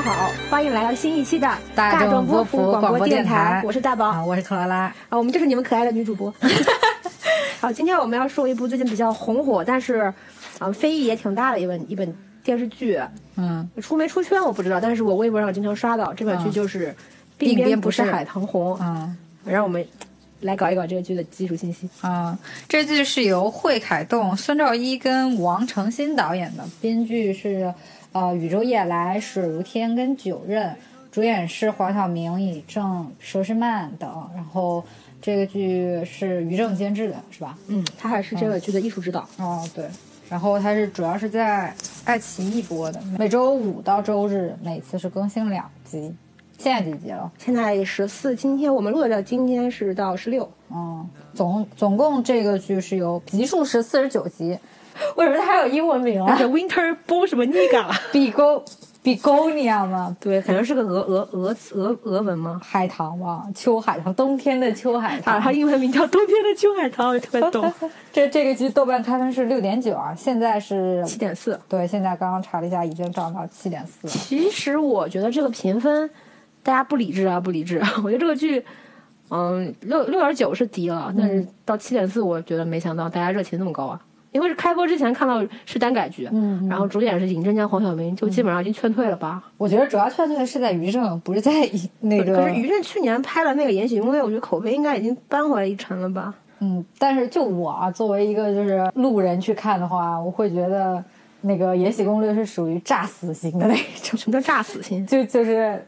大家好，欢迎来到新一期的大众波福幅广播电电台。我是大宝。啊，我是克劳拉。啊，我们就是你们可爱的女主播。好，今天我们要说一部最近比较红火，但是啊非议也挺大的一本一本电视剧，嗯，出没出圈我不知道，但是我微博上经常刷到这本剧就是《鬓边不边不是海棠红》啊让我们来搞一搞这个剧的基础信息。啊，这剧是由惠凯栋、孙兆一跟王成新导演的，编剧是呃宇宙夜来、水如天跟九任，主演是黄晓明、尹正、佘诗曼等。然后这个剧是于正监制的，是吧？嗯，他还是这个剧的艺术指导。哦，对。然后它是主要是在爱奇艺播的，每周五到周日，每次是更新两集。现在几集了？现在十四，今天我们录的今天是到十六。嗯，总总共这个剧是有集数是四十九集，为什么它还有英文名啊？是 Winter Bo 什么 Niga？比勾比勾尼亚吗？对，可能是个俄俄俄俄俄文吗？海棠吧，秋海棠，冬天的秋海棠。它它英文名叫冬天的秋海棠，我特别懂。这这个剧豆瓣开分是六点九啊，现在是七点四。对，现在刚刚查了一下，已经涨到七点四。其实我觉得这个评分，大家不理智啊，不理智。我觉得这个剧，嗯，六六点九是低了，但是到七点四，我觉得没想到大家热情那么高啊。因为是开播之前看到是单改剧，嗯，然后主演是尹正加黄晓明，就基本上已经劝退了吧。我觉得主要劝退的是在于正，不是在那个。可是于正去年拍了那个《延禧攻略》，我觉得口碑应该已经扳回来一城了吧。嗯，但是就我啊，作为一个就是路人去看的话，我会觉得那个《延禧攻略》是属于炸死型的那种。什么叫炸死型？就就是。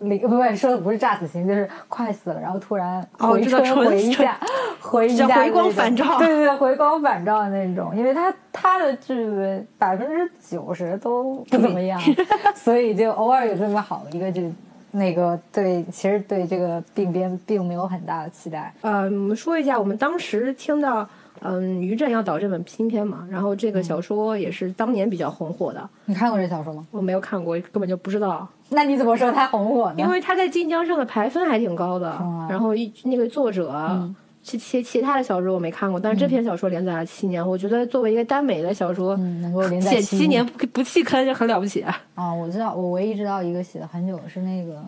不不，说的不是炸死型，就是快死了，然后突然回春回一下，回一下回光返照，对对对，回光返照的那种。因为他他的剧百分之九十都不怎么样，所以就偶尔有这么好的一个剧，那个对，其实对这个病边并没有很大的期待。呃，我们说一下，我们当时听到。嗯，于震要导这本新片嘛，然后这个小说也是当年比较红火的。你看过这小说吗？我没有看过，根本就不知道。那你怎么说他红火呢？因为他在晋江上的排分还挺高的。然后一那个作者，其其其他的小说我没看过，但是这篇小说连载了七年，我觉得作为一个耽美的小说，能够连载七年不不弃坑就很了不起。啊，我知道，我唯一知道一个写了很久的是那个，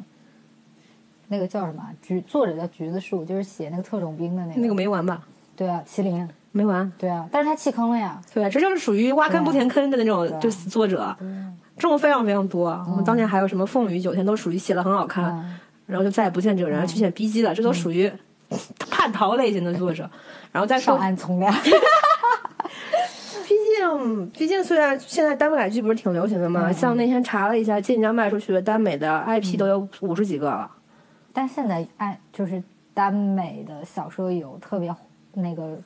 那个叫什么橘，作者叫橘子树，就是写那个特种兵的那个。那个没完吧？对啊，麒麟。没完，对啊，但是他弃坑了呀，对，这就是属于挖坑不填坑的那种，就是作者，这种非常非常多。我们当年还有什么凤羽九天，都属于写的很好看，然后就再也不见这个人，去写 B G 了，这都属于 叛逃类型的作者。然后再上岸从良，毕竟毕竟虽然现在耽美剧不是挺流行的嘛，像那天查了一下，晋江卖出去的耽美的 I P 都有五十几个了，但现在爱就是耽美的小说有特别那个。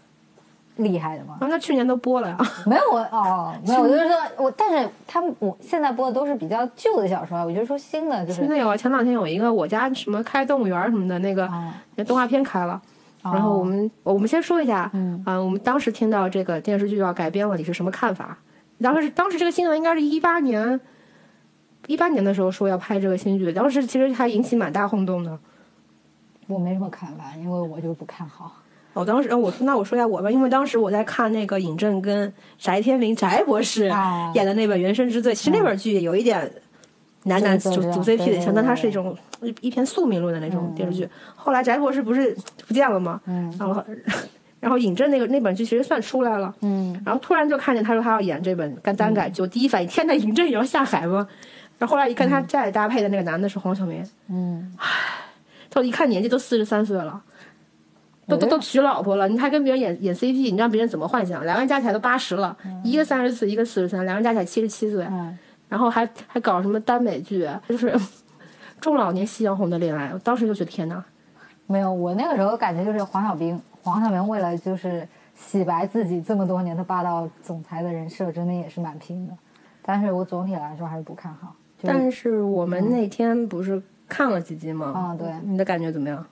厉害的吗？那去年都播了呀。没有我哦，没有，我就是说我，但是他们我现在播的都是比较旧的小说，我就说新的就是。新的有啊，前两天有一个我家什么开动物园什么的那个，那动画片开了。然后我们我们先说一下，嗯，我们当时听到这个电视剧要改编了，你是什么看法？当时当时这个新闻应该是一八年，一八年的时候说要拍这个新剧，当时其实还引起蛮大轰动的。我没什么看法，因为我就不看好。我当时，我那我说一下我吧，因为当时我在看那个尹正跟翟天临翟博士演的那本《原生之罪》，其实那本剧有一点男男组组 CP 的像，但它是一种一篇宿命论的那种电视剧。后来翟博士不是不见了吗？嗯，然后然后尹正那个那本剧其实算出来了，嗯，然后突然就看见他说他要演这本干单改，就第一反应，天呐，尹正也要下海吗？然后后来一看他再搭配的那个男的是黄晓明，嗯，唉，他一看年纪都四十三岁了。都都都娶老婆了，你还跟别人演演 CP，你让别人怎么幻想？两个人加起来都八十了，一个三十四，一个四十三，两个人加起来七十七岁，然后还还搞什么耽美剧，就是 中老年夕阳红的恋爱，我当时就觉得天哪！没有，我那个时候感觉就是黄晓明，黄晓明为了就是洗白自己这么多年的霸道总裁的人设，真的也是蛮拼的。但是我总体来说还是不看好。但是我们那天不是看了几集吗？啊，对，你的感觉怎么样？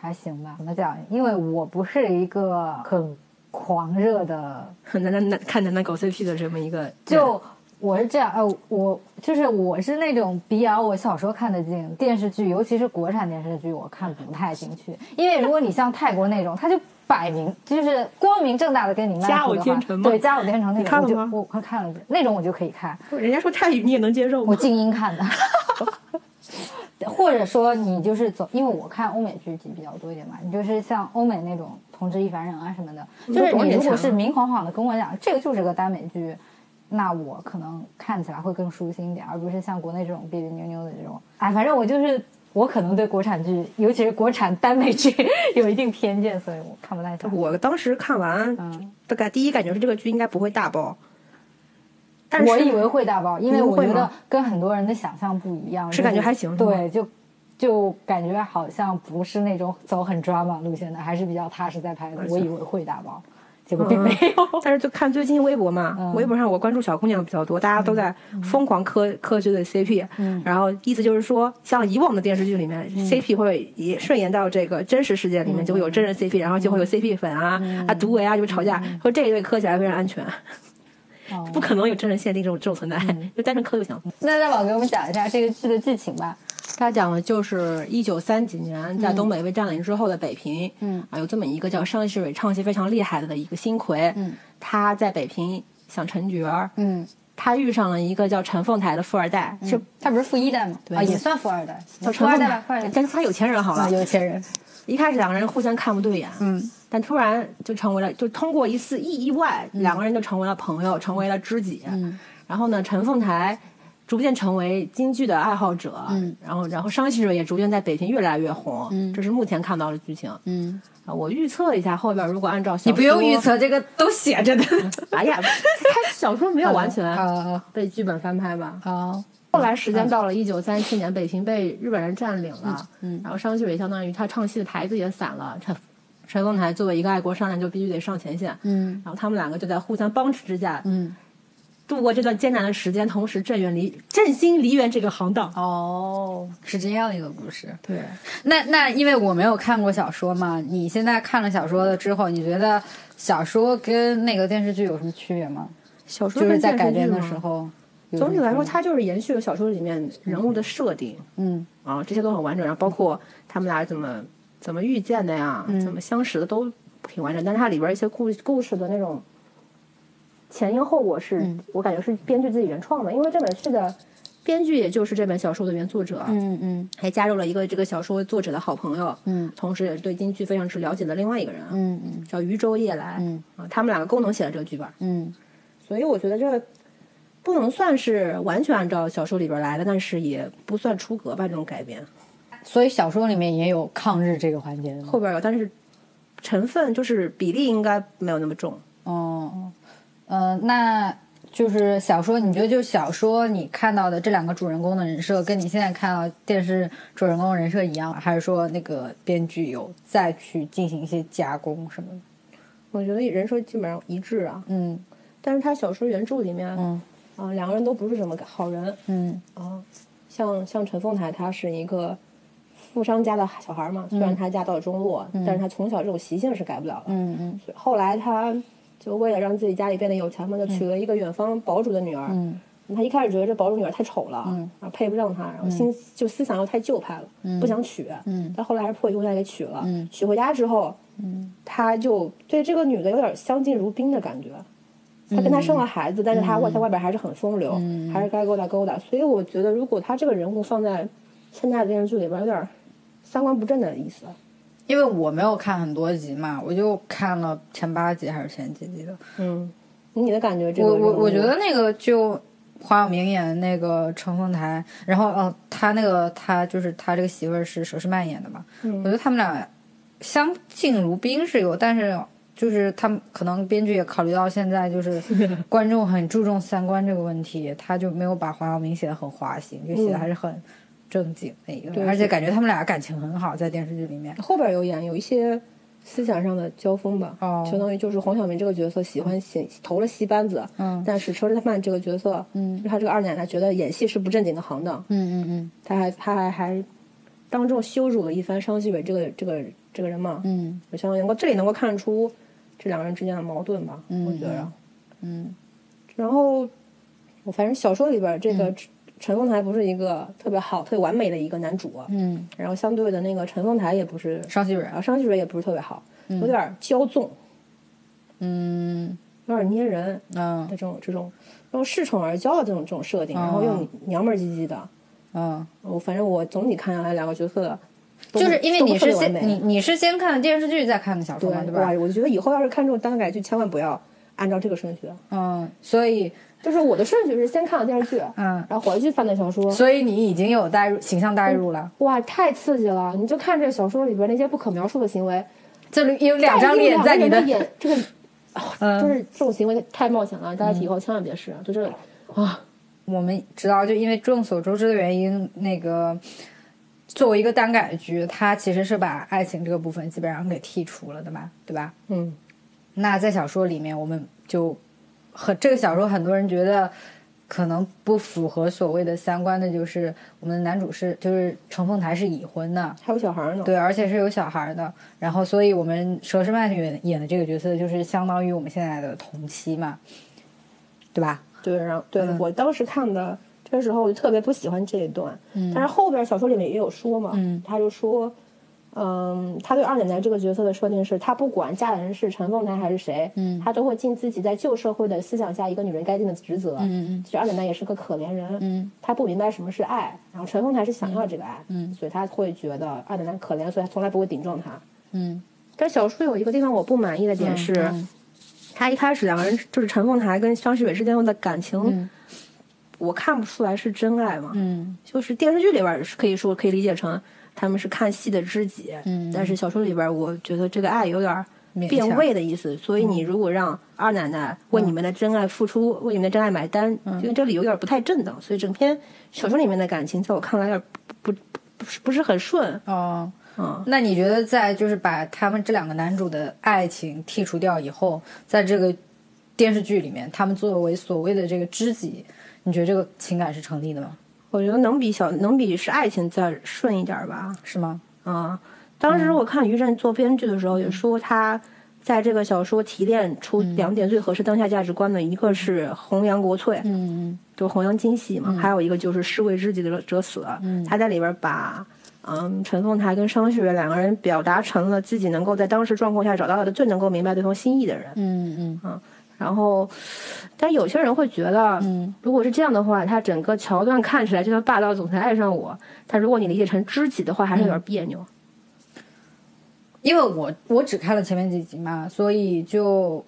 还行吧，怎么讲？因为我不是一个很狂热的男男男看男男搞 CP 的这么一个，就我是这样，呃，我就是我是那种比较我小时候看得进电视剧，尤其是国产电视剧，我看不太进去。因为如果你像泰国那种，他就摆明就是光明正大的跟你家有天成吗？对，家有天成那种，看了吗？我快看了，那种我就可以看。人家说泰语你也能接受吗？我静音看的。或者说你就是走，因为我看欧美剧集比较多一点嘛，你就是像欧美那种《同志亦凡人》啊什么的，就是你如果是明晃晃的跟我讲这个就是个耽美剧，那我可能看起来会更舒心一点，而不是像国内这种别别扭扭的这种。哎，反正我就是我可能对国产剧，尤其是国产耽美剧 有一定偏见，所以我看不太懂。我当时看完，嗯，大概第一感觉是这个剧应该不会大爆。我以为会大爆，因为我觉得跟很多人的想象不一样，是感觉还行。对，就就感觉好像不是那种走很 drama 路线的，还是比较踏实在拍的。我以为会大爆，结果并没有。但是就看最近微博嘛，微博上我关注小姑娘比较多，大家都在疯狂磕磕这对 CP，然后意思就是说，像以往的电视剧里面，CP 会也顺延到这个真实世界里面，就会有真人 CP，然后就会有 CP 粉啊啊毒唯啊就吵架，说这一对磕起来非常安全。不可能有真人限定这种这种存在，就单纯磕就行。那大宝给我们讲一下这个剧的剧情吧。他讲的就是一九三几年在东北被占领之后的北平。嗯啊，有这么一个叫商世伟，唱戏非常厉害的的一个新魁。嗯，他在北平想成角儿。嗯，他遇上了一个叫陈凤台的富二代。就他不是富一代吗？对，也算富二代。富二代吧，富二代，但是他有钱人好了，有钱人。一开始两个人互相看不对眼。嗯。但突然就成为了，就通过一次意意外，两个人就成为了朋友，成为了知己。嗯，然后呢，陈凤台逐渐成为京剧的爱好者。嗯，然后，然后商细蕊也逐渐在北京越来越红。嗯，这是目前看到的剧情。嗯，啊，我预测一下后边，如果按照你不用预测，这个都写着的。哎呀，他小说没有 完全被剧本翻拍吧？好，后来时间到了一九三七年，北平被日本人占领了。嗯，然后商细蕊相当于他唱戏的台子也散了。陈陈凤台作为一个爱国商人，就必须得上前线。嗯，然后他们两个就在互相帮持之下，嗯，度过这段艰难的时间，同时振远离振兴梨园这个行当。哦，是这样一个故事。对，那那因为我没有看过小说嘛，你现在看了小说了之后，你觉得小说跟那个电视剧有什么区别吗？小说就是在改编的时候，总体来说，它就是延续了小说里面人物的设定。嗯，啊，这些都很完整，然后包括他们俩怎么。怎么遇见的呀？怎么相识的都挺完整，但是它里边一些故故事的那种前因后果，是我感觉是编剧自己原创的。因为这本剧的编剧也就是这本小说的原作者，嗯嗯，还加入了一个这个小说作者的好朋友，嗯，同时也是对京剧非常之了解的另外一个人，嗯嗯，叫余舟夜来，嗯啊，他们两个共同写了这个剧本，嗯，所以我觉得这不能算是完全按照小说里边来的，但是也不算出格吧，这种改编。所以小说里面也有抗日这个环节，后边有，但是成分就是比例应该没有那么重。哦，呃，那就是小说，你觉得就小说你看到的这两个主人公的人设，跟你现在看到电视主人公人设一样，还是说那个编剧有再去进行一些加工什么的？我觉得人设基本上一致啊。嗯，但是他小说原著里面，嗯，啊，两个人都不是什么好人。嗯，啊，像像陈凤台，他是一个。富商家的小孩嘛，虽然他家到了中落，但是他从小这种习性是改不了的。嗯嗯。后来他就为了让自己家里变得有钱嘛，就娶了一个远方堡主的女儿。嗯。他一开始觉得这堡主女儿太丑了，然后配不上他，然后心就思想又太旧派了，不想娶。嗯。但后来还是迫于无奈给娶了。嗯。娶回家之后，嗯，他就对这个女的有点相敬如宾的感觉。他跟他生了孩子，但是他外在外边还是很风流，还是该勾搭勾搭。所以我觉得，如果他这个人物放在现在的电视剧里边，有点。三观不正的意思，因为我没有看很多集嘛，我就看了前八集还是前几集的。嗯，你的感觉？我我我觉得那个就黄晓明演的那个陈凤台，然后哦，他那个他就是他这个媳妇儿是佘诗曼演的嘛。嗯，我觉得他们俩相敬如宾是有，但是就是他们可能编剧也考虑到现在就是 观众很注重三观这个问题，他就没有把黄晓明写的很花心，就写的还是很。正经的一个，而且感觉他们俩感情很好，在电视剧里面。后边有演有一些思想上的交锋吧，相当于就是黄晓明这个角色喜欢写投了戏班子，嗯，但是佘诗曼这个角色，嗯，他这个二奶奶觉得演戏是不正经的行当，嗯嗯嗯，他还他还还当众羞辱了一番商细蕊这个这个这个人嘛，嗯，我相当于能够这里能够看出这两个人之间的矛盾吧，我觉得，嗯，然后我反正小说里边这个。陈凤台不是一个特别好、特别完美的一个男主，嗯，然后相对的那个陈凤台也不是，商细蕊然，后商细蕊也不是特别好，有点骄纵，嗯。有点捏人的嗯。这种这种用恃宠而骄的这种这种设定，然后又娘们儿唧唧的。嗯，我反正我总体看下来，两个角色都就是因为你是先你你是先看的电视剧再看的小说对嘛，对吧哇？？我就觉得以后要是看这种耽改剧，千万不要按照这个顺序。嗯，所以就是我的顺序是先看了电视剧，嗯，然后回去翻的小说。所以你已经有代入形象代入了。哇，太刺激了！你就看这小说里边那些不可描述的行为，这里有两张脸在你的的，眼，这个 嗯，就是这种行为太冒险了，大家以后千万别试。就这啊，我们知道，就因为众所周知的原因，那个作为一个耽改剧，它其实是把爱情这个部分基本上给剔除了的嘛，对吧？嗯，那在小说里面，我们就很这个小说，很多人觉得可能不符合所谓的三观的，就是我们的男主是就是程凤台是已婚的，还有小孩呢。对，而且是有小孩的。然后，所以我们佘诗曼演演的这个角色，就是相当于我们现在的同期嘛，对吧？对，然后对、嗯我当时看的这时候，我就特别不喜欢这一段。嗯。但是后边小说里面也有说嘛，嗯。他就说，嗯，他对二奶奶这个角色的设定是，他不管嫁的人是陈凤台还是谁，嗯。他都会尽自己在旧社会的思想下一个女人该尽的职责。嗯嗯其实二奶奶也是个可怜人，嗯。她不明白什么是爱，然后陈凤台是想要这个爱，嗯。所以他会觉得二奶奶可怜，所以他从来不会顶撞她。嗯，但小说有一个地方我不满意的点是，嗯。他一开始两个人就是陈凤台跟张世伟之间的感情，嗯我看不出来是真爱嘛。嗯就是电视剧里边儿是可以说可以理解成他们是看戏的知己，嗯但是小说里边儿我觉得这个爱有点儿变味的意思。所以你如果让二奶奶为你们的真爱付出，为你们的真爱买单，因为这里有点不太正当，所以整篇小说里面的感情在我看来有点不不不是不是很顺。哦。嗯，那你觉得在就是把他们这两个男主的爱情剔除掉以后，在这个电视剧里面，他们作为所谓的这个知己，你觉得这个情感是成立的吗？我觉得能比小能比是爱情再顺一点吧。是吗？啊，当时我看于震做编剧的时候也说，他在这个小说提炼出两点最合适当下价值观的，一个是弘扬国粹，嗯就弘扬京戏嘛，还有一个就是士为知己者者死。他在里边把。嗯，陈凤台跟商雪两个人表达成了自己能够在当时状况下找到的最能够明白对方心意的人。嗯嗯然后，但有些人会觉得，嗯，如果是这样的话，他整个桥段看起来就像霸道总裁爱上我。但如果你理解成知己的话，还是有点别扭。因为我我只看了前面几集嘛，所以就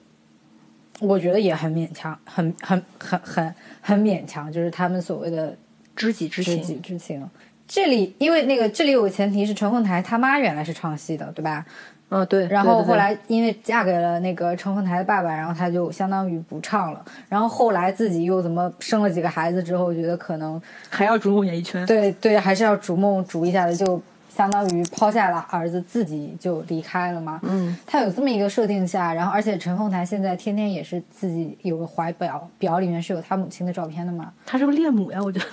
我觉得也很勉强，很很很很很勉强，就是他们所谓的知己之情，知己之情。这里因为那个这里有个前提是陈凤台他妈原来是唱戏的，对吧？嗯，对。然后后来因为嫁给了那个陈凤台的爸爸，然后他就相当于不唱了。然后后来自己又怎么生了几个孩子之后，觉得可能还要逐梦演艺圈。对对，还是要逐梦逐一下的，就相当于抛下了儿子，自己就离开了嘛。嗯，他有这么一个设定下，然后而且陈凤台现在天天也是自己有个怀表，表里面是有他母亲的照片的嘛。他是不是恋母呀？我觉得。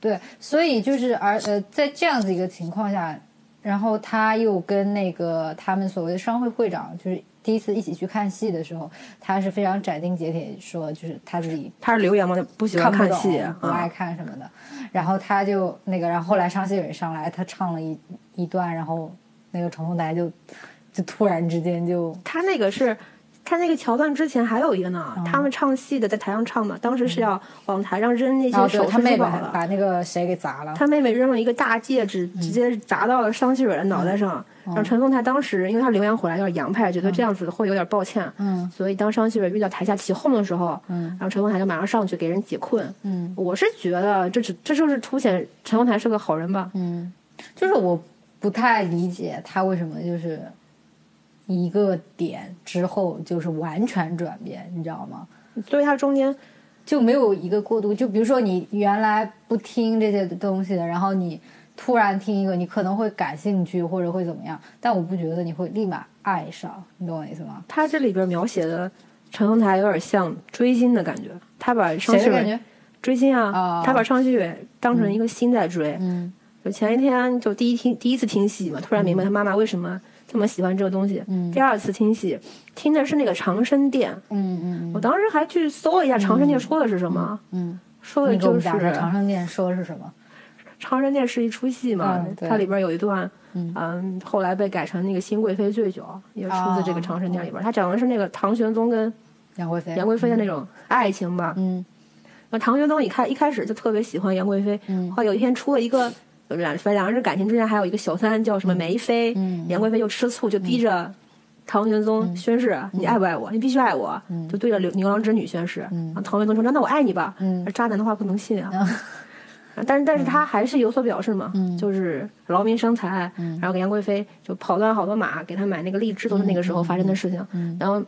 对，所以就是而呃，在这样子一个情况下，然后他又跟那个他们所谓的商会会长，就是第一次一起去看戏的时候，他是非常斩钉截铁说，就是他自己他是留言吗？不喜欢看戏，不爱啊。看什么的。然后他就那个，然后后来商熙蕊上来，他唱了一一段，然后那个陈凤台就就突然之间就他那个是，他那个桥段之前还有一个呢。嗯他们唱戏的在台上唱嘛，当时是要往台上扔那些首对他妹妹饰珠宝的。把那个谁给砸了。他妹妹扔了一个大戒指，直接砸到了商熙蕊的脑袋上。然后陈凤台当时，因为他留洋回来有点洋派，觉得这样子会有点抱歉。嗯所以当商熙蕊遇到台下起哄的时候，嗯然后陈凤台就马上上去给人解困。嗯我是觉得这只这就是凸显陈凤台是个好人吧。嗯，就是我不太理解他为什么就是一个点之后就是完全转变，你知道吗？所以他中间就没有一个过渡。就比如说你原来不听这些东西的，然后你突然听一个，你可能会感兴趣或者会怎么样，但我不觉得你会立马爱上，你懂我意思吗？他这里边描写的陈红台有点像追星的感觉，他把商熙蕊谁的感觉？追星啊，哦他把商熙蕊当成一个星在追。嗯就前一天就第一听第一次听戏嘛，突然明白他妈妈为什么这么喜欢这个东西。嗯。第二次听戏，听的是那个长生殿，嗯嗯我当时还去搜了一下长生殿说的是什么，嗯说的就是长生殿说的是什么？长生殿是一出戏嘛，它里边有一段，嗯，后来被改成那个新贵妃醉酒，也出自这个长生殿里边。它讲的是那个唐玄宗跟杨贵妃。杨贵妃的那种爱情吧。嗯，那唐玄宗一开一开始就特别喜欢杨贵妃，嗯，后有一天出了一个两反正两个人感情之间还有一个小三叫什么梅妃，嗯，杨贵妃就吃醋，就逼着唐玄宗宣誓，你爱不爱我？你必须爱我，就对着牛牛郎织女宣誓。嗯，唐玄宗说那那我爱你吧。嗯，渣男的话不能信啊。但是，但是他还是有所表示嘛，就是劳民伤财，然后给杨贵妃就跑断好多马，给他买那个荔枝，都是那个时候发生的事情。然后，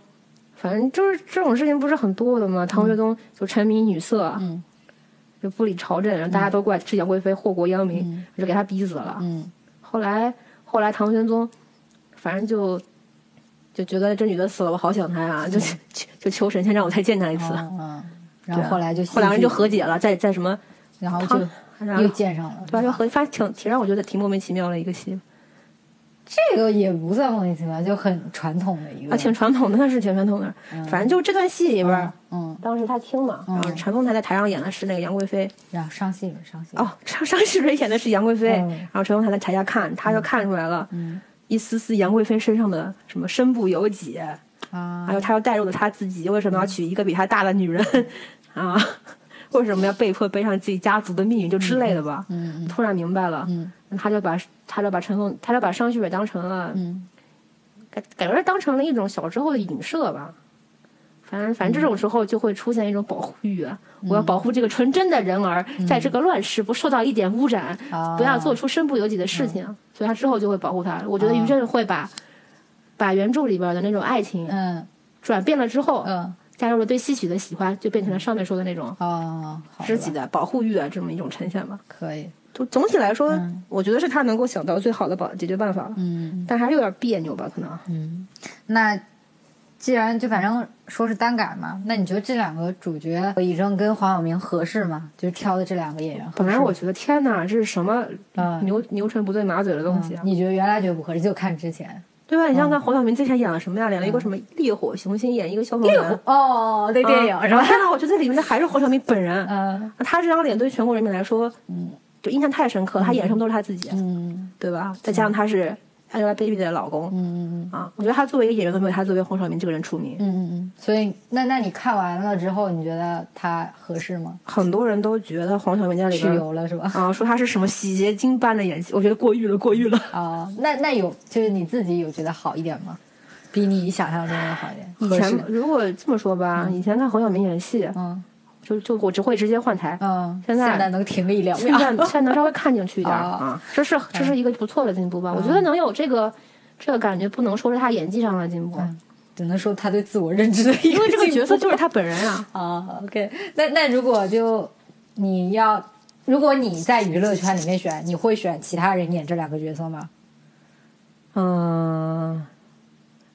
反正就是这种事情不是很多的嘛。唐玄宗就沉迷女色，就不理朝政，然后大家都怪是杨贵妃祸国殃民，就给他逼死了。后来，后来唐玄宗反正就就觉得这女的死了，我好想她呀，就 就求神仙让我再见她一次。嗯，然后后来就后两个人就和解了，在在什么？然后就又见上了，对吧？就和反正挺挺让我觉得挺莫名其妙的一个戏。这个也不算莫名其妙，就很传统的一个。啊，挺传统的，那 是挺传统的。反正就这段戏里边，嗯，当时他听嘛，然后陈凤台在台上演的是那个杨贵妃，然后商细蕊，商细哦，商商细蕊演的是杨贵妃，然后陈凤台在台下看，他就看出来了，一丝丝杨贵妃身上的什么身不由己啊，还有他又带入了他自己为什么要娶一个比他大的女人？啊。为什么要被迫背上自己家族的命运，就之类的吧？嗯，突然明白了，嗯，他就把他就把陈凤，他就把商旭蕊当成了，嗯，感感觉当成了一种小时候的影射吧。反正反正这种时候就会出现一种保护欲啊，我要保护这个纯真的人儿，在这个乱世不受到一点污染，不要做出身不由己的事情，所以他之后就会保护他。我觉得于震会把把原著里边的那种爱情，嗯，转变了之后，嗯。加入了对戏曲的喜欢，就变成了上面说的那种哦，知己的保护欲啊，这么一种呈现吧。可以，就总体来说，我觉得是他能够想到最好的保解决办法。嗯，但还是有点别扭吧，可能。嗯，那既然就反正说是单改嘛，那你觉得这两个主角李正跟黄晓明合适吗？就是挑的这两个演员。本来我觉得天哪，这是什么牛牛唇不对马嘴的东西？你觉得原来觉得不合适，就看之前。对吧？你想想看，黄晓明之前演了什么呀？演了一个什么《烈火雄心》，演一个消防员。哦，那电影是吧？天哪，我觉得里面的还是黄晓明本人。嗯，他这张脸对全国人民来说，嗯，就印象太深刻。他演什么都是他自己，嗯，对吧？再加上他是。Angelababy 的老公，嗯嗯嗯啊，我觉得他作为一个演员都没有他作为黄晓明这个人出名，嗯嗯嗯，所以那那你看完了之后，你觉得他合适吗？很多人都觉得黄晓明在里边去油了是吧？啊，说他是什么洗洁精般的演技，我觉得过誉了，过誉了啊。那那有就是你自己有觉得好一点吗？比你想象中的好一点？以前如果这么说吧，以前看黄晓明演戏，嗯。就就我只会直接换台，嗯，现在现在能停个一两秒，现在 现在能稍微看进去一点啊，这是这是一个不错的进步吧？我觉得能有这个这个感觉，不能说是他演技上的进步，只能说他对自我认知的一个，因为这个角色就是他本人啊。啊，OK，那那如果就你要，如果你在娱乐圈里面选，你会选其他人演这两个角色吗？嗯，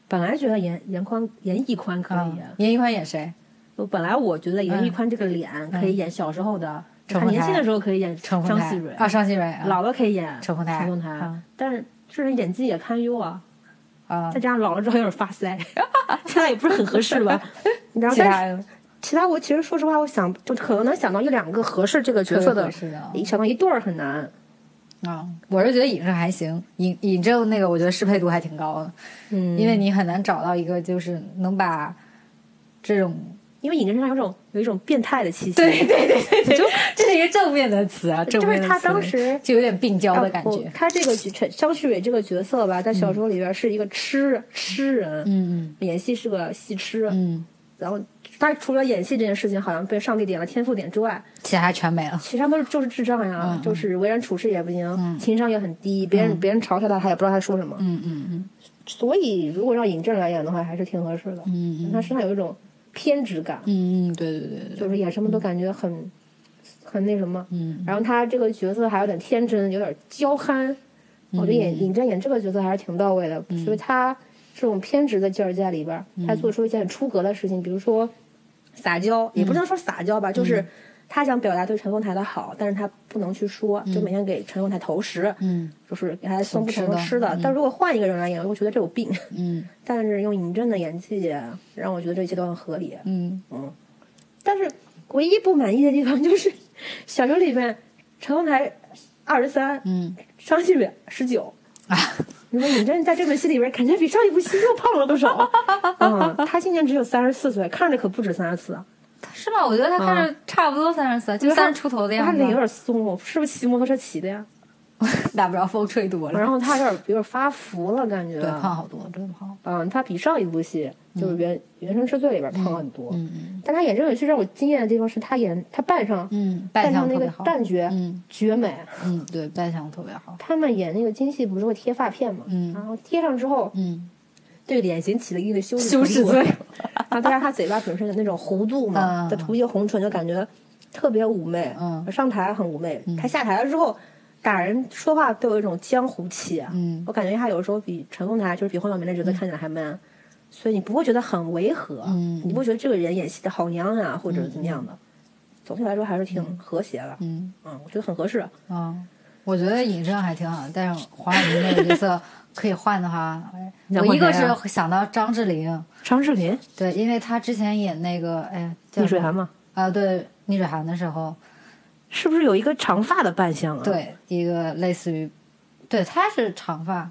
本来觉得严严宽严屹宽可以，严屹宽演谁？我本来我觉得严屹宽这个脸可以演小时候的，他年轻的时候可以演张熙蕊啊，张熙蕊，老了可以演陈凤台，陈凤台，但是这人演技也堪忧啊，啊，再加上老了之后有点发腮，现在也不是很合适吧。然后，但是其他我其实说实话，我想就可能能想到一两个合适这个角色的，想到一对儿很难。啊，我是觉得尹正还行，尹尹正那个我觉得适配度还挺高的，嗯，因为你很难找到一个就是能把这种。因为尹正身上有种有一种变态的气息，对对对对，就这是一个正面的词啊，正面的词。就是他当时就有点病娇的感觉。他这个张旭伟这个角色吧，在小说里边是一个痴痴人，嗯嗯，演戏是个戏痴，嗯。然后他除了演戏这件事情好像被上帝点了天赋点之外，其他全没了。其他都是就是智障呀，就是为人处事也不行，情商也很低，别人别人嘲笑他，他也不知道他说什么。嗯嗯嗯。所以如果让尹正来演的话，还是挺合适的。嗯嗯。他身上有一种。偏执感，嗯嗯，对对对，就是演什么都感觉很，很那什么，嗯，然后他这个角色还有点天真，有点娇憨，我觉得演尹正演这个角色还是挺到位的，所以他这种偏执的劲儿在里边，他做出一些很出格的事情，比如说撒娇，也不能说撒娇吧，就是他想表达对陈凤台的好，但是他不能去说，就每天给陈凤台投食，嗯，就是给他送不同的吃的，但如果换一个人来演，我会觉得这有病，嗯。但是用尹正的演技让我觉得这一切都很合理。嗯嗯，但是唯一不满意的地方就是 小说里面陈凤台二十三，嗯，张馨予十九啊。你说尹正在这本戏里边，感觉比上一部戏又胖了多少？嗯，他今年只有三十四岁，看着可不止三十四啊。是吗？我觉得他看着差不多三十三，就三十出头的样子。他脸有点松，是不是骑摩托车骑的呀？打 不着风吹多了。然后他有点有点发福了，感觉。对，胖好多，真的胖。嗯，他比上一部戏就是《原原生之罪》里边胖很多。嗯嗯。但他演这个戏让我惊艳的地方是他演他扮上，嗯，扮上那个好旦角，嗯，绝美。嗯，对，扮相特别好。他们演那个京戏不是会贴发片嘛？嗯。然后贴上之后，嗯，对脸型起了一定的修饰作用。然后再加上他嘴巴本身的那种弧度嘛，再涂一个红唇，就感觉特别妩媚。嗯。上台很妩媚，他下台了之后。打人说话都有一种江湖气啊，嗯，我感觉他有时候比陈凤台就是比黄晓明的角色看起来还 man，所以你不会觉得很违和，嗯，你不会觉得这个人演戏的好娘啊或者怎么样的，总体来说还是挺和谐的，嗯嗯，我觉得很合适。嗯，我觉得尹正还挺好的，但是黄晓明那个角色可以换的话，我一个是想到张智霖，张智霖，对，因为他之前演那个哎逆水寒嘛，啊对，逆水寒的时候。是不是有一个长发的扮相啊？对，一个类似于，对，他是长发，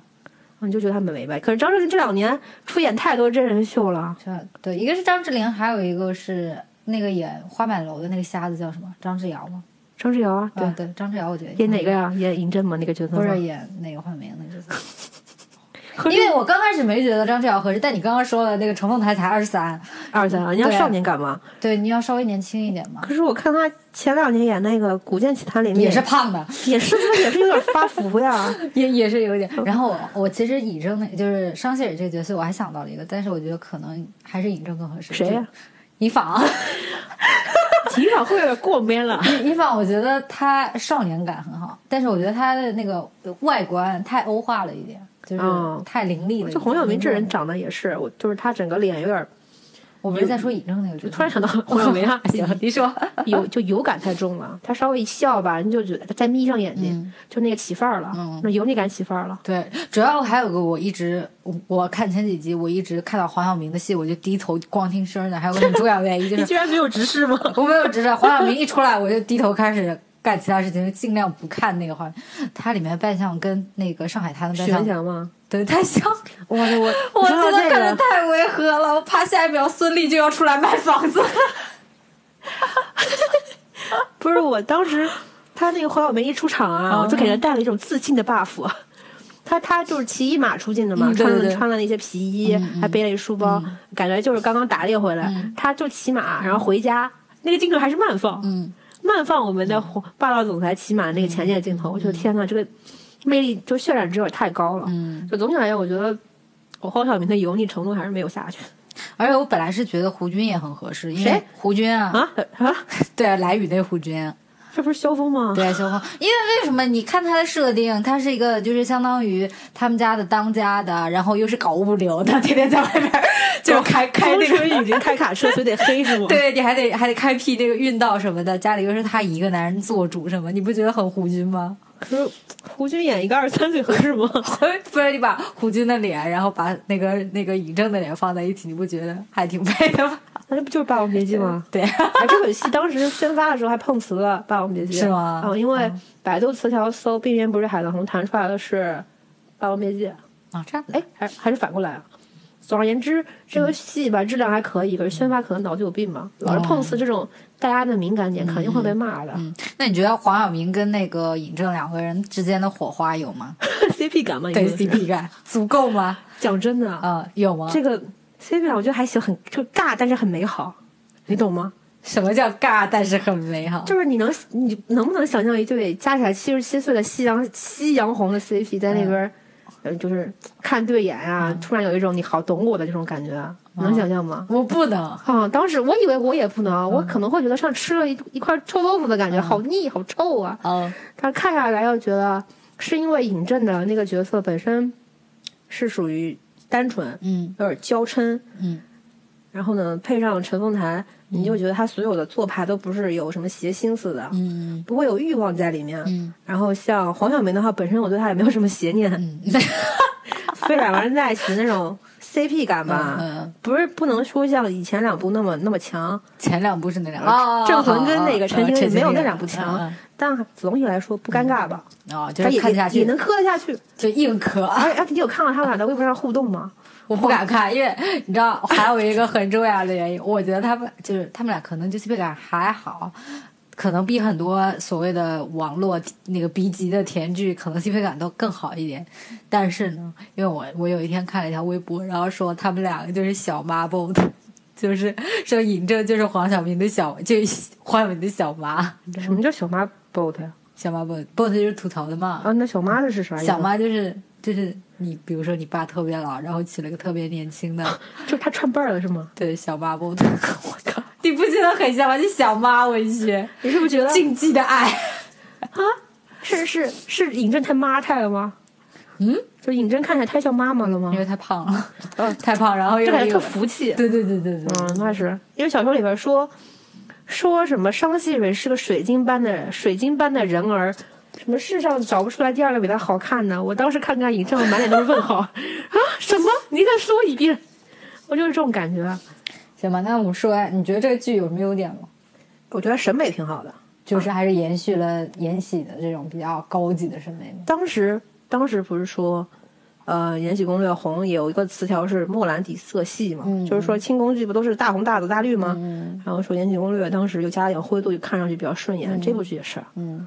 你就觉得他很美白。可是张智霖这两年出演太多真人秀了。对，一个是张智霖，还有一个是那个演花满楼的那个瞎子叫什么？张智尧吗？张智尧啊，对对，张智尧，我觉得演哪个呀？演嬴政吗？那个角色不是演那个黄晓明那个角色。因为我刚开始没觉得张智尧合适，但你刚刚说了那个程凤台才二十三，二十三啊，你要少年感吗？对，你要稍微年轻一点嘛。可是我看他前两年演那个《古剑奇谭》里面也是胖的，也是也是有点发福呀，也也是有点。然后我我其实尹正那就是商谢尔这个角色，我还想到了一个，但是我觉得可能还是尹正更合适。谁呀？尹昉。尹昉会有点过 man 了。一凡，我觉得他少年感很好，但是我觉得他的那个外观太欧化了一点。就是太凌厉了。就黄晓明这人长得也是，我就是他整个脸有点。我不是在说尹正那个，就突然想到黄晓明啊。行，你说 有就油感太重了，他稍微一笑吧，人就觉得再眯上眼睛，就那个起范儿了，那油腻感起范儿了。对，主要还有个我一直我我看前几集，我一直看到黄晓明的戏，我就低头光听声的。还有个很重要的原因就是，你居然没有直视吗？我没有直视，黄晓明一出来我就低头开始。干其他事情就尽量不看那个画面，它里面扮相跟那个上海滩的扮相？对，太像。我 我我真的看着太违和了，我怕下一秒孙俪就要出来卖房子。不是，我当时他那个黄晓明一出场啊，我就给人带了一种自信的 buff。他他就是骑一马出镜的嘛，穿了穿了那些皮衣，还背了一书包，感觉就是刚刚打猎回来。他就骑马，然后回家，那个镜头还是慢放。嗯。慢放我们的霸道总裁骑马那个前进的镜头，我觉得天呐，这个魅力就渲染值有点太高了。嗯，就总体来讲，我觉得我黄晓明的油腻程度还是没有下去。而且我本来是觉得胡军也很合适，因为胡军啊。啊？啊，对，来雨那胡军。这不是萧峰吗？对，萧峰。因为为什么？你看他的设定，他是一个就是相当于他们家的当家的，然后又是搞物流的，天天在外边就开开那个已经开卡车，所以得黑是吗？对，你还得还得开辟那个运道什么的，家里又是他一个男人做主什么，你不觉得很胡军吗？可是胡军演一个二十三岁合适吗？不是，你把胡军的脸，然后把那个那个尹正的脸放在一起，你不觉得还挺配的吗？那不就是《霸王别姬》吗？对，这本戏当时宣发的时候还碰瓷了《霸王别姬》，是吗？哦，因为百度词条搜“鬓边不是海棠红”，弹出来的是《霸王别姬》啊，这样子哎，还还是反过来啊？总而言之，这个戏吧质量还可以，可是宣发可能脑子有病嘛，老是碰瓷这种大家的敏感点，肯定会被骂的。嗯，那你觉得黄晓明跟那个尹正两个人之间的火花有吗？CP 感吗？对，CP 感足够吗？讲真的啊，有吗？这个 CP 感我觉得还行，很就尬，但是很美好，你懂吗？什么叫尬，但是很美好？就是你能你能不能想象一对加起来七十七岁的夕阳夕阳红的 CP 在那边？嗯，就是看对眼呀，突然有一种你好懂我的这种感觉，能想象吗？我不能啊！当时我以为我也不能，我可能会觉得像吃了一一块臭豆腐的感觉，好腻，好臭啊！嗯，但看下来又觉得是因为尹正的那个角色本身是属于单纯，嗯，有点娇嗔，嗯，然后呢，配上陈凤台。你就觉得他所有的做派都不是有什么邪心思的，嗯，不会有欲望在里面，嗯。然后像黄晓明的话，本身我对他也没有什么邪念，嗯。所以两个人在一起的那种 CP 感吧，嗯，不是不能说像以前两部那么那么强。前两部是那两个，镇魂跟那个陈情令没有那两部强，但总体来说不尴尬吧？哦，就是看下去也能磕得下去，就硬磕。而且你有看到他们俩在微博上互动吗？我不敢看，因为你知道还有一个很重要的原因，我觉得他们就是他们俩可能就 CP 感还好。可能比很多所谓的网络那个 B 级的甜剧可能 CP 感都更好一点，但是呢，因为我我有一天看了一条微博，然后说他们两个就是小妈 bot，就是说尹正就是黄晓明的小，就是黄晓明的小妈。什么叫小妈 bot 呀？小妈 bot，bot 就是吐槽的嘛。啊，那小妈的是啥？小妈就是就是你，比如说你爸特别老，然后娶了个特别年轻的，就他串辈儿了是吗？对，小妈 bot。我靠。你不觉得很像吗？就小妈文学，你是不是觉得禁忌的爱啊？是是是，尹正太妈太了吗？嗯，就尹正看起来太像妈妈了吗？因为太胖了，嗯，太胖，然后又感觉特福气。对对对对对，嗯，那是因为小说里边说说什么商细蕊是个水晶般的水晶般的人儿，什么世上找不出来第二个比他好看的。我当时看看尹正，满脸都是问号 啊！什么？你再说一遍，我就是这种感觉。行吧，那我们说，你觉得这个剧有什么优点吗？我觉得审美挺好的，就是还是延续了《延禧》的这种比较高级的审美。当时，当时不是说，呃，《延禧攻略》红有一个词条是莫兰迪色系嘛？就是说清宫剧不都是大红大紫大绿吗？然后说《延禧攻略》当时又加了点灰度，就看上去比较顺眼。这部剧也是，嗯，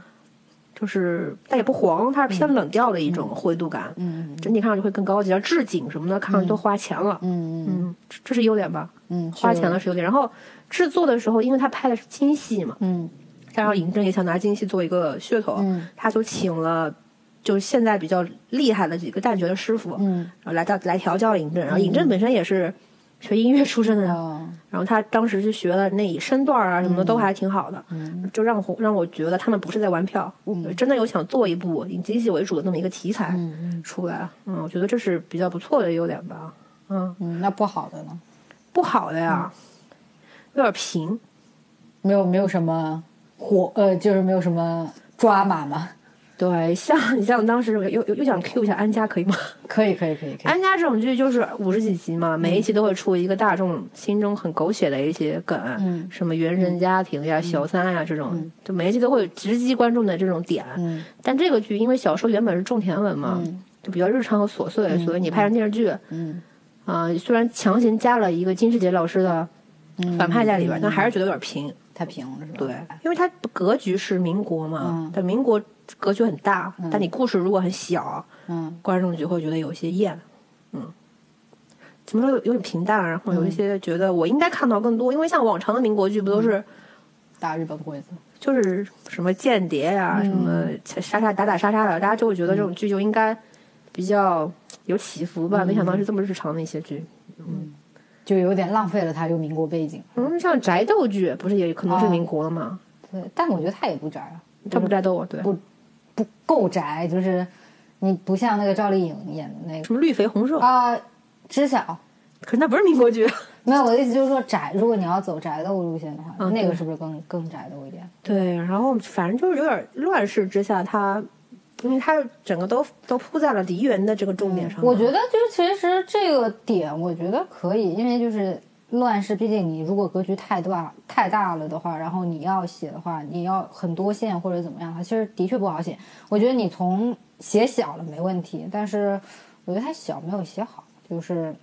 就是但也不黄，它是偏冷调的一种灰度感。嗯，整体看上去会更高级，像置景什么的，看上去都花钱了。嗯嗯，这是优点吧？嗯，花钱了是优点。然后制作的时候，因为他拍的是京戏嘛，嗯，加上尹正也想拿京戏做一个噱头，嗯，他就请了就是现在比较厉害的几个旦角的师傅，嗯，然后来到来调教尹正。然后尹正本身也是学音乐出身的，然后他当时就学了那身段啊什么的都还挺好的，嗯，就让让我觉得他们不是在玩票，嗯，真的有想做一部以京戏为主的那么一个题材出来，嗯，我觉得这是比较不错的优点吧，嗯。嗯，那不好的呢？不好的呀。有点平，没有没有什么火，呃，就是没有什么抓马嘛。对，像你 像当时又又又想 Q 一下安家，可以吗？可以可以可以可以。安家这种剧就是五十几集嘛，每一集都会出一个大众心中很狗血的一些梗，嗯，什么原生家庭呀、小三呀这种，就每一集都会直击观众的这种点。嗯，但这个剧因为小说原本是种田文嘛，就比较日常和琐碎，所以你拍成电视剧，嗯，啊，虽然强行加了一个金世杰老师的反派在里边，但还是觉得有点平，太平了，是吧？对，因为它格局是民国嘛，但民国。格局很大，但你故事如果很小，嗯，观众就会觉得有些厌，嗯，怎么说有点平淡，然后有一些觉得我应该看到更多，因为像往常的民国剧不都是打日本鬼子，就是什么间谍呀，什么杀杀打打杀杀的，大家就会觉得这种剧就应该比较有起伏吧，没想到是这么日常的一些剧，嗯，就有点浪费了它这个民国背景。嗯，像宅斗剧不是也可能是民国的吗？对，但我觉得它也不宅啊，它不宅斗啊，对，不。不够宅，就是你不像那个赵丽颖演的那个什么绿肥红瘦啊，知晓，可是那不是民国剧。没有，我的意思就是说宅，如果你要走宅斗路线的话，那个是不是更更宅斗一点？对，然后反正就是有点乱世之下，它因为它整个都都铺在了梨园的这个重点上。我觉得就是其实这个点，我觉得可以，因为就是。乱世，毕竟你如果格局太大太大了的话，然后你要写的话，你要很多线或者怎么样，它其实的确不好写。我觉得你从写小了没问题，但是我觉得太小没有写好，就是，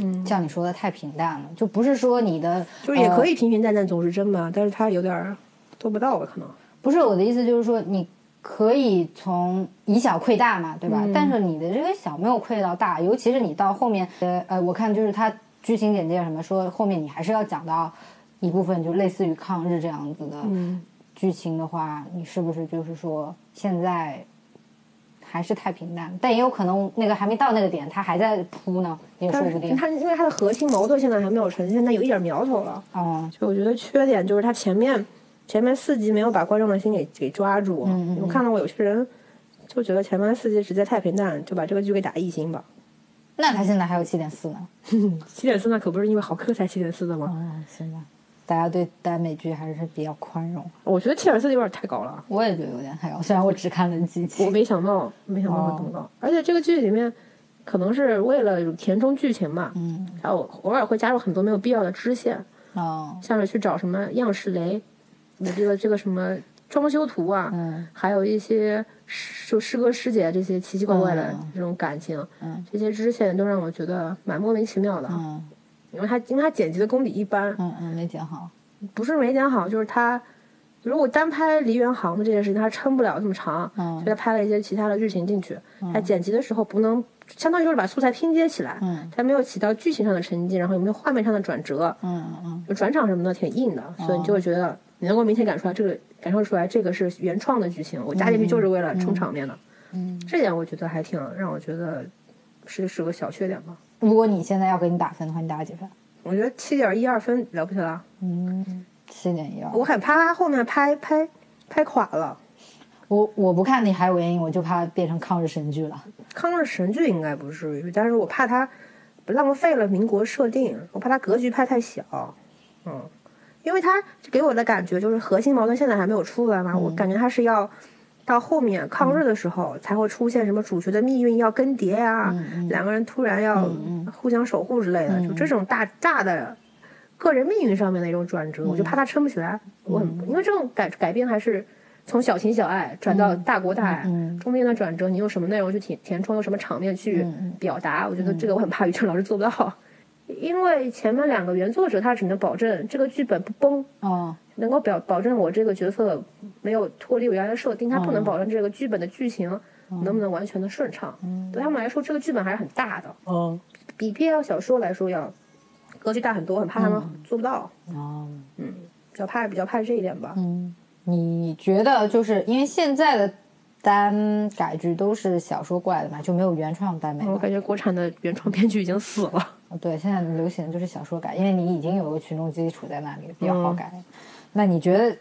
嗯，像你说的太平淡了，就不是说你的，就是也可以平平淡淡总是真吧，但是他有点做不到吧？可能不是我的意思，就是说你可以从以小窥大嘛，对吧？但是你的这个小没有窥到大，尤其是你到后面，呃呃，我看就是他。剧情简介什么说后面你还是要讲到一部分，就类似于抗日这样子的剧情的话，你是不是就是说现在还是太平淡？但也有可能那个还没到那个点，他还在铺呢，也说不定。他因为他的核心矛盾现在还没有呈现，但有一点苗头了。哦，就我觉得缺点就是他前面前面四集没有把观众的心给给抓住。嗯我看到过有些人就觉得前面四集实在太平淡，就把这个剧给打一星吧。那他现在还有七点四呢，七点四那可不是因为好磕才七点四的吗？哦，行吧，大家对耽美剧还是比较宽容。我觉得七点四有点太高了，我也觉得有点太高。虽然我只看了几集，我没想到，没想到会这么高。而且这个剧里面，可能是为了填充剧情嘛，嗯，然后偶尔会加入很多没有必要的支线，哦，像是去找什么样式雷，你这个这个什么装修图啊，嗯还有一些师就师哥师姐这些奇奇怪怪的嗯这种感情，嗯这些支线都让我觉得蛮莫名其妙的，嗯因为他因为他剪辑的功底一般，嗯嗯，没剪好。不是没剪好，就是他如果单拍梨园行的这件事情，他撑不了这么长，嗯所以他拍了一些其他的剧情进去，他剪辑的时候不能。相当于就是把素材拼接起来，嗯它没有起到剧情上的沉浸，然后也没有画面上的转折，嗯嗯就转场什么的挺硬的，所以你就会觉得你能够明显感出来这个感受出来这个是原创的剧情，我加进去就是为了撑场面的。嗯。这点我觉得还挺让我觉得是是个小缺点吧。如果你现在要给你打分的话，你打几分？我觉得七点一二分了不起了，嗯，七点一二。我很怕他后面拍拍拍垮了。我我不看你还有原因，我就怕变成抗日神剧了。抗日神剧应该不至于，但是我怕它浪费了民国设定，我怕它格局拍太小，嗯，因为他给我的感觉就是核心矛盾现在还没有出来嘛，我感觉他是要到后面抗日的时候才会出现什么主角的命运要更迭呀、两个人突然要互相守护之类的，就这种大大的个人命运上面的一种转折，我就怕他撑不起来，我很因为这种改改编还是。从小情小爱转到大国大爱，中间的转折，你用什么内容去填填充，用什么场面去表达？我觉得这个我很怕于正老师做不到，因为前面两个原作者他只能保证这个剧本不崩，哦，能够表保证我这个角色没有脱离我原来的设定，他不能保证这个剧本的剧情能不能完全的顺畅。对他们来说，这个剧本还是很大的，哦，比 BL 小说来说要格局大很多，很怕他们做不到。哦，比较怕比较怕这一点吧。嗯，你觉得就是因为现在的单改剧都是小说过来的嘛，就没有原创耽美？我感觉国产的原创编剧已经死了。对，现在流行的就是小说改，因为你已经有个群众基础在那里，比较好改。那你觉得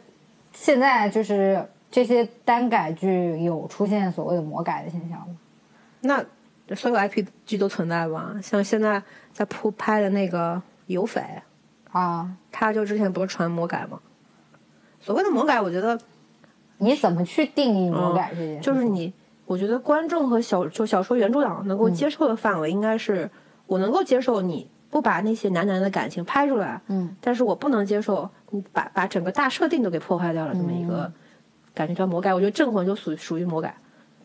现在就是这些单改剧有出现所谓的魔改的现象吗？那所有 IP 剧都存在吧？像现在在铺拍的那个《有匪》，啊，他就之前不是传魔改吗？所谓的魔改，我觉得你怎么去定义魔改这件事？就是你，我觉得观众和小就小说原著党能够接受的范围，应该是、我能够接受你不把那些男男的感情拍出来，嗯，但是我不能接受你把把整个大设定都给破坏掉了这么一个感觉叫魔改。我觉得《镇魂》就属属于魔改，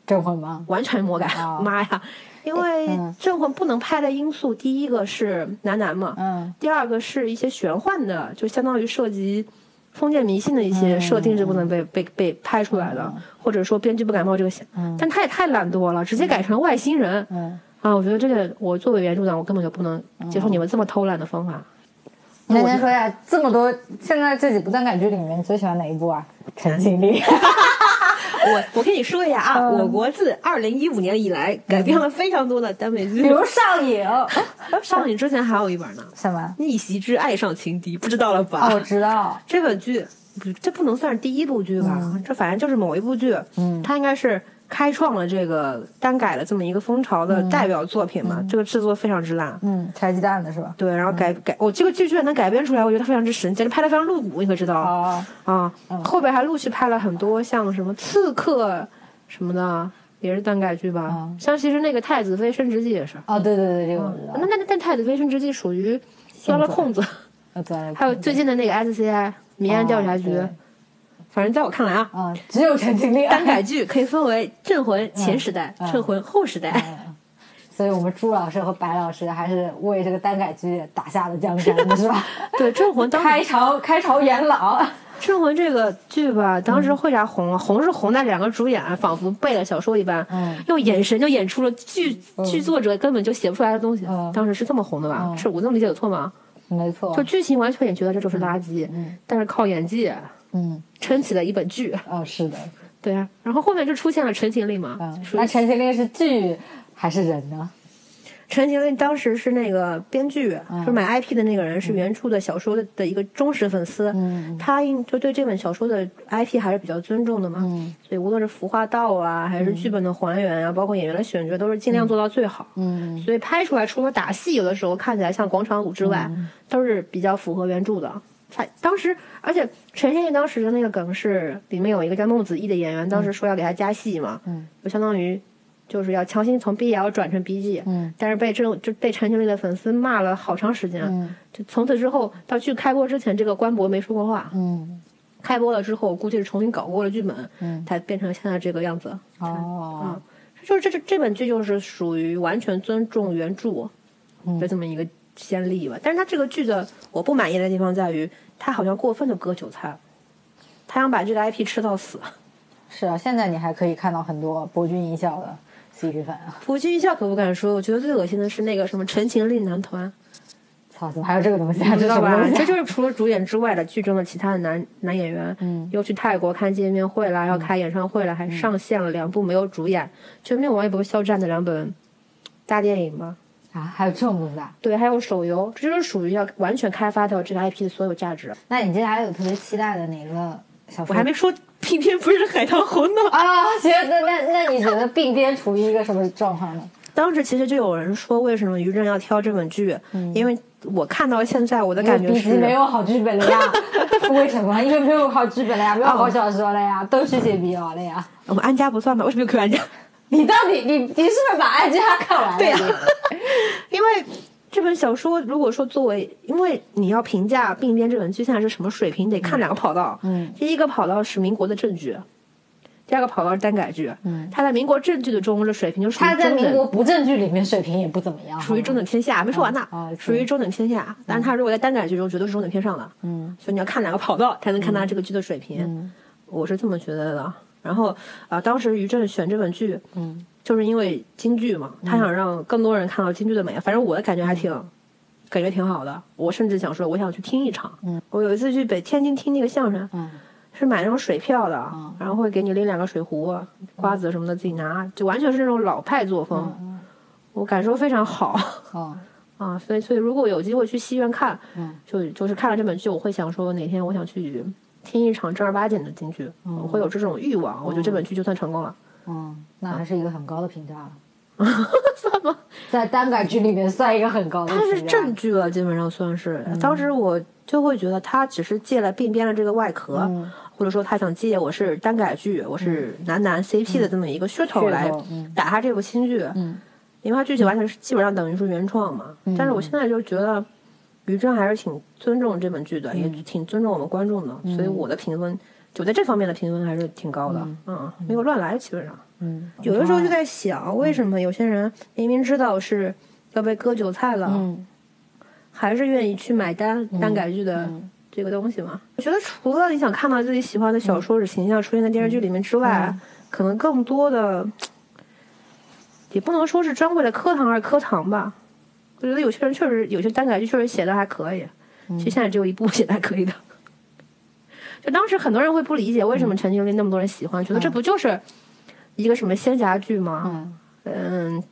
镇魂吗？完全魔改，啊 妈呀！因为嗯《镇魂》不能拍的因素，第一个是男男嘛，嗯第二个是一些玄幻的，就相当于涉及封建迷信的一些设定是不能被、被被拍出来的，或者说编剧不敢冒这个险。但他也太懒惰了，直接改成外星人、嗯，啊！我觉得这个我作为原著党，我根本就不能接受你们这么偷懒的方法。那先说一下，这么多现在这几部单改剧里面，你最喜欢哪一部啊？陈情令。我我跟你说一下啊，我国自二零一五年以来改编了非常多的耽美剧，比如上瘾，上瘾之前还有一本呢，什么？《逆袭之爱上情敌》，不知道了吧？哦，我知道。这个剧，不这不能算是第一部剧吧？这反正就是某一部剧，嗯它应该是开创了这个单改的这么一个风潮的代表作品嘛。这个制作非常之烂，嗯，拆鸡蛋的是吧？对，然后改改，我、这个剧居然能改编出来，我觉得它非常之神，简直拍的非常露骨，你可知道、哦，啊？后边还陆续拍了很多像什么刺客什么的。也是单改剧吧，嗯像其实那个《太子妃升职记》也是，哦，对对对，这个我知道。那那但《太子妃升职记》属于钻了空子。还有最近的那个 SCI 民安调查局，对反正在我看来啊，啊，只有陈情令。单改剧可以分为镇魂前时代、嗯镇魂后时代。所以我们朱老师和白老师还是为这个单改剧打下了江山，是吧？对，镇魂当开朝开朝元老。镇魂这个剧吧，当时为啥红啊？红是红在两个主演仿佛背了小说一般，嗯用眼神就演出了剧剧作者根本就写不出来的东西。嗯当时是这么红的吧？是我这么理解有错吗？没错就。剧情完全也觉得这就是垃圾，但是靠演技嗯，撑起了一本剧。哦，是的。对啊，然后后面就出现了《陈情令》嘛，嗯，那陈情令是剧还是人呢？陈情令当时是那个编剧，就是买 IP 的那个人是原著的小说的的一个忠实粉丝，嗯他应就对这本小说的 IP 还是比较尊重的嘛，嗯所以无论是服化道啊，还是剧本的还原啊，包括演员的选角，都是尽量做到最好。嗯所以拍出来，除了打戏有的时候看起来像广场舞之外，嗯都是比较符合原著的。他当时，而且陈情令当时的那个梗是里面有一个叫孟子义的演员，当时说要给他加戏嘛，嗯，就相当于就是要强行从 BL 转成 BG，嗯，但是被这就被陈情令的粉丝骂了好长时间，嗯。就从此之后到剧开播之前，这个官博没说过话，嗯。开播了之后估计是重新搞过了剧本，嗯，才变成现在这个样子。哦，就是这这这本剧就是属于完全尊重原著的这么一个先例吧。但是他这个剧的我不满意的地方在于，他好像过分的割韭菜了，他想把这个 IP 吃到死。是啊，现在你还可以看到很多博君一笑的 CP 粉啊，博君一笑可不敢说，我觉得最恶心的是那个什么《陈情令》男团，操，怎么还有这个东西啊？你知道吧？这这就是除了主演之外的剧中的其他的男男演员，嗯又去泰国看见面会啦，要开演唱会了，还上线了两部没有主演，就没有王一博肖战的两本大电影吗？啊，还有这种东西啊？对，还有手游，这就是属于要完全开发掉这个 IP 的所有价值。那你接下来有特别期待的哪个小说？我还没说偏偏不是海棠红呢。啊，行，那那那你觉得并编处于一个什么状况呢？当时其实就有人说，为什么于正要挑这本剧？因为我看到现在，我的感觉笔是没有好剧本了呀？为什么？因为没有好剧本了呀，没有好小说了呀，都是写 BL 了呀。我们安家不算吧？为什么有 Q 安家？你到底你你是不是把《安家》看完了？对呀、因为这本小说，如果说作为，因为你要评价《并编》这本剧现在是什么水平，得看两个跑道。嗯，第一个跑道是民国的正剧，第二个跑道是单改剧。嗯，它在民国正剧的中，的水平就属于他在民国不正剧里面水平也不怎么样，属于中等偏下，没说完呢，啊属于中等偏下。但是他如果在单改剧中，绝对是中等偏上的。嗯所以你要看两个跑道，才能看他这个剧的水平。嗯我是这么觉得的。然后啊、当时于震选这本剧，嗯就是因为京剧嘛，他想让更多人看到京剧的美。反正我的感觉还挺，感觉挺好的。我甚至想说，我想去听一场。嗯，我有一次去北天津听那个相声，嗯是买那种水票的，嗯然后会给你拎两个水壶、瓜子什么的自己拿，就完全是那种老派作风。嗯我感受非常好。哦 啊，所以所以如果有机会去戏院看，嗯，就就是看了这本剧，我会想说哪天我想去听一场正儿八经的京剧，我会有这种欲望。我觉得这本剧就算成功了。嗯，那还是一个很高的评价了。算吗？在耽改剧里面算一个很高的它是。正剧了，基本上算是。嗯当时我就会觉得他只是借了鬓边的这个外壳，嗯或者说他想借我是耽改剧，我是男男 CP 的这么一个噱头来打他这部新剧。嗯因为他剧情完全是基本上等于是原创嘛。但是我现在就觉得于正还是挺尊重这本剧的，也挺尊重我们观众的，所以我的评分就在这方面的评分还是挺高的。嗯，没有乱来，基本上。嗯，有的时候就在想，为什么有些人明明知道是要被割韭菜了，嗯。还是愿意去买单耽改剧的这个东西嘛？我觉得除了你想看到自己喜欢的小说的形象出现在电视剧里面之外，可能更多的也不能说是专为了磕糖而磕糖吧。我觉得有些人确实有些耽改剧确实写的还可以，其实现在只有一部写的还可以的。就当时很多人会不理解为什么陈情令那么多人喜欢，觉得这不就是一个什么仙侠剧吗？嗯嗯，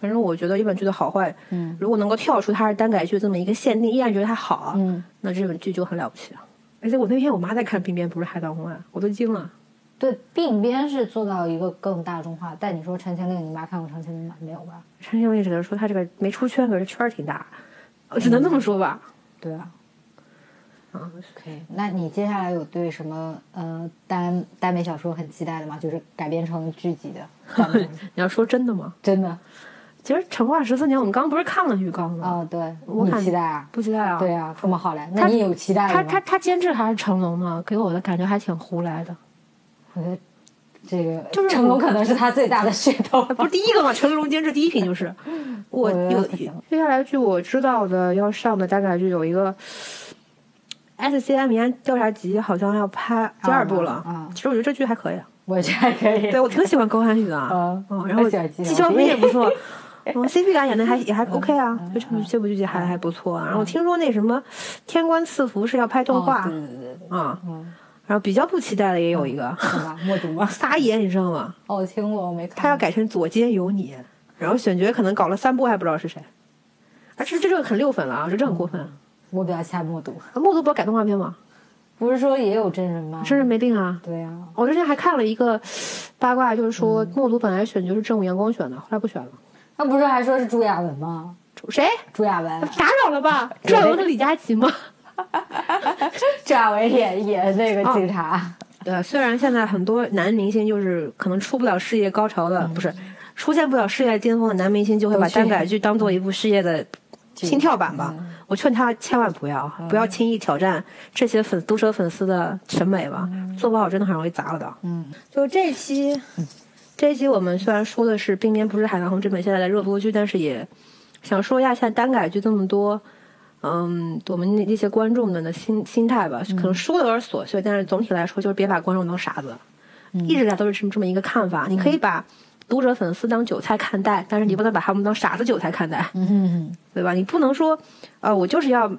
反正我觉得一本剧的好坏，嗯如果能够跳出它是耽改剧这么一个限定，依然觉得它好，嗯，那这本剧就很了不起了。而且我那天我妈在看《冰边》，不是《海棠红案》，我都惊了。对，鬓边是做到一个更大众化，但你说《陈情令》，你妈看过《陈情令》吗？没有吧？陈情令只能说他这个没出圈，可是圈儿挺大，我只能这么说吧。对啊。啊，OK，那你接下来有对什么呃耽耽美小说很期待的吗？就是改编成剧集的 你要说真的吗？真的其实《成化十四年》我们刚刚不是看了预告吗？啊、对，你我很期待啊？不期待啊。对啊，这么好嘞，那你有期待吗？他他他监制还是成龙呢，给我的感觉还挺胡来的。我觉得这个就是成龙可能是他最大的噱头。不是第一个嘛，成龙监制第一品就是。我有接下来据我知道的要上的大概就有一个 S C M 民安调查局，好像要拍第二部了。啊啊其实我觉得这剧还可以，我觉得还可以。对我挺喜欢高瀚宇的。然后季季小小飞飞也不错。嗯，CP 感演的还也还 OK 啊，就这部这部剧还还不错啊。然后听说那什么《天官赐福》是要拍动画啊，嗯，然后比较不期待的也有一个？默读吗？撒野，你知道吗？哦，我听过，我没看。他要改成左肩有你，然后选角可能搞了三波还不知道是谁，而这这这个很六粉了啊，这这很过分。我比较期待默读。啊默读不是改动画片吗？不是说也有真人吗？真人没定啊。对呀、我之前还看了一个八卦，就是说默读本来选角是正午阳光选的，后来不选了。那不是还说是朱亚文吗？谁？朱亚文，打扰了吧？朱亚文和李佳琦吗？朱亚文演演那个警察。对，虽然现在很多男明星就是可能出不了事业高潮的，不是出现不了事业巅峰的男明星，就会把耽改剧当做一部事业的心跳板吧。我劝他千万不要，不要轻易挑战这些粉毒舌粉丝的审美吧，做不好真的很容易砸了的。嗯，就这期，这一期我们虽然说的是《冰面不是海棠红》这本现在的热播剧，但是也想说一下现在耽改剧这么多，嗯，我们那些观众们的心心态吧，可能说的有点琐碎，但是总体来说就是别把观众当傻子，嗯。一直以来都是这么这么一个看法。你可以把读者粉丝当韭菜看待，但是你不能把他们当傻子韭菜看待，对吧？你不能说，呃，我就是要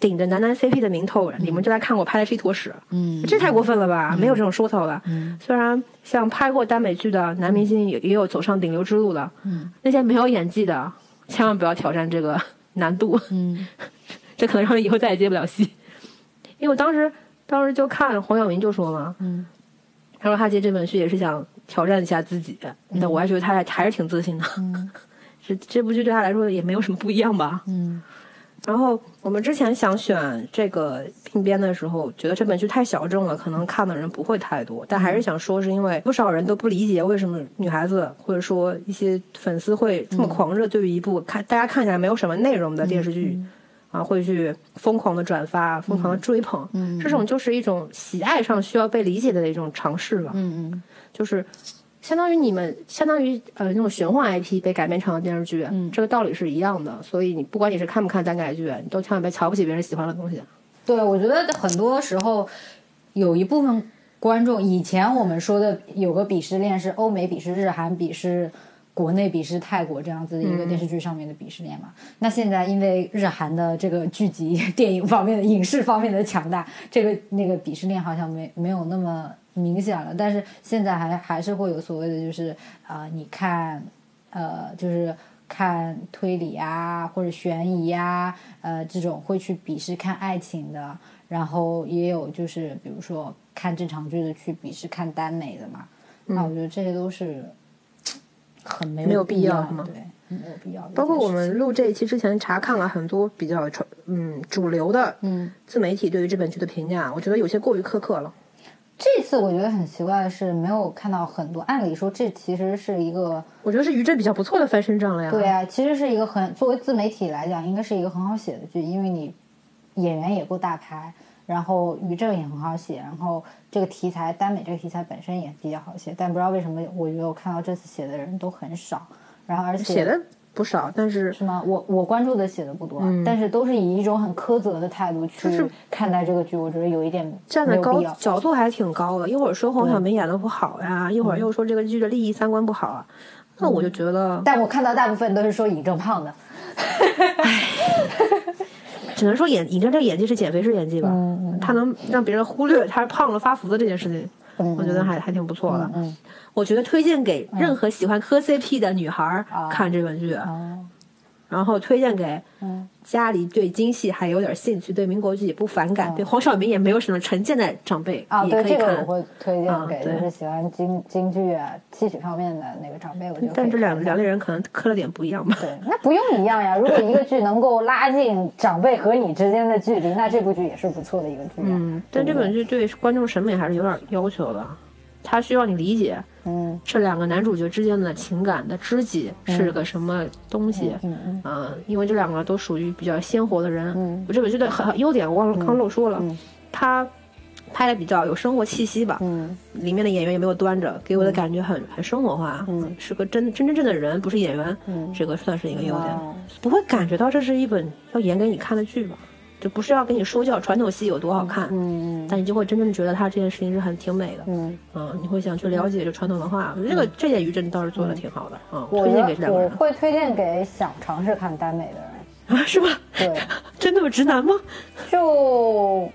顶着男男 CP 的名头，你们就来看我拍的是一坨屎，嗯，这太过分了吧？没有这种说头的。虽然像拍过耽美剧的男明星也也有走上顶流之路的，嗯。那些没有演技的，千万不要挑战这个难度，嗯，这可能让你以后再也接不了戏。因为我当时当时就看黄晓明就说嘛，嗯，他说他接这本剧也是想挑战一下自己，但我还觉得他还还是挺自信的。这这部剧对他来说也没有什么不一样吧？嗯。然后我们之前想选这个并编的时候，觉得这本剧太小众了，可能看的人不会太多。但还是想说，是因为不少人都不理解为什么女孩子或者说一些粉丝会这么狂热，对于一部看大家看起来没有什么内容的电视剧，啊，会去疯狂的转发、疯狂的追捧。嗯，这种就是一种喜爱上需要被理解的一种尝试吧。嗯嗯，就是。相当于你们，相当于呃那种玄幻 IP 被改编成了电视剧，嗯，这个道理是一样的。所以你不管你是看不看耽改剧，你都千万别瞧不起别人喜欢的东西。对，我觉得很多时候有一部分观众，以前我们说的有个鄙视链是欧美鄙视日韩，鄙视国内鄙视泰国这样子的一个电视剧上面的鄙视链嘛。那现在因为日韩的这个剧集、电影方面的影视方面的强大，这个那个鄙视链好像没没有那么。明显了，但是现在还还是会有所谓的，就是啊，你看，呃，就是看推理啊，或者悬疑啊，呃，这种会去鄙视看爱情的，然后也有就是比如说看正常剧的去鄙视看耽美的嘛。那我觉得这些都是很没有必要吗，对，没有必要。包括我们录这一期之前查看了很多比较传嗯主流的嗯自媒体对于这本剧的评价，我觉得有些过于苛刻了。这次我觉得很奇怪的是，没有看到很多。按理说，这其实是一个，我觉得是于震比较不错的翻身仗了呀。对啊，其实是一个很作为自媒体来讲，应该是一个很好写的剧，因为你演员也够大牌，然后于正也很好写，然后这个题材耽美这个题材本身也比较好写。但不知道为什么，我觉得我看到这次写的人都很少，然后而且写的。不少，但是是吗？我我关注的写的不多，但是都是以一种很苛责的态度去看待这个剧，我觉得有一点站在高角度还挺高的。一会儿说黄晓明演的不好呀，一会儿又说这个剧的利益三观不好啊，那我就觉得。但我看到大部分都是说尹正胖的，只能说演尹正这个演技是减肥式演技吧，他能让别人忽略他胖了发福的这件事情，我觉得还还挺不错的。我觉得推荐给任何喜欢磕 CP 的女孩看这本剧，然后推荐给家里对京戏还有点兴趣，对民国剧也不反感，对黄晓明也没有什么成见的长辈啊，对这个我会推荐给就是喜欢京京剧啊戏曲方面的那个长辈。我觉得，但这两两类人可能磕了点不一样吧？对，那不用一样呀。如果一个剧能够拉近长辈和你之间的距离，那这部剧也是不错的一个剧。嗯，但这本剧对观众审美还是有点要求的。他需要你理解，嗯，这两个男主角之间的情感的知己是个什么东西，嗯嗯，因为这两个都属于比较鲜活的人，嗯，我这本剧的很优点我忘了刚漏说了，他拍的比较有生活气息吧，嗯，里面的演员也没有端着，给我的感觉很很生活化，嗯，是个真真真正的人，不是演员，嗯，这个算是一个优点，不会感觉到这是一本要演给你看的剧吧。就不是要跟你说教传统戏有多好看，嗯嗯但你就会真正觉得他这件事情是很挺美的，嗯嗯，你会想去了解这传统文化，这个这点于真倒是做的挺好的，嗯，推荐给这两个人。我会推荐给想尝试看耽美的人啊，是吧？对，真那么直男吗？就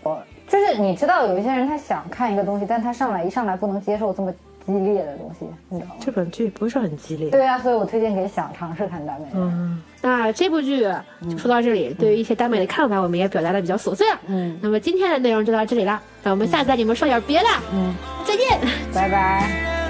我就是你知道有一些人他想看一个东西，但他上来一上来不能接受这么。激烈的东西，你知道吗？这本剧不是很激烈。对啊，所以我推荐给想尝试看耽美的。嗯，那这部剧就说到这里，对于一些耽美的看法，我们也表达的比较琐碎了。嗯，那么今天的内容就到这里了，那我们下次再给你们说点别的。嗯，再见，拜拜。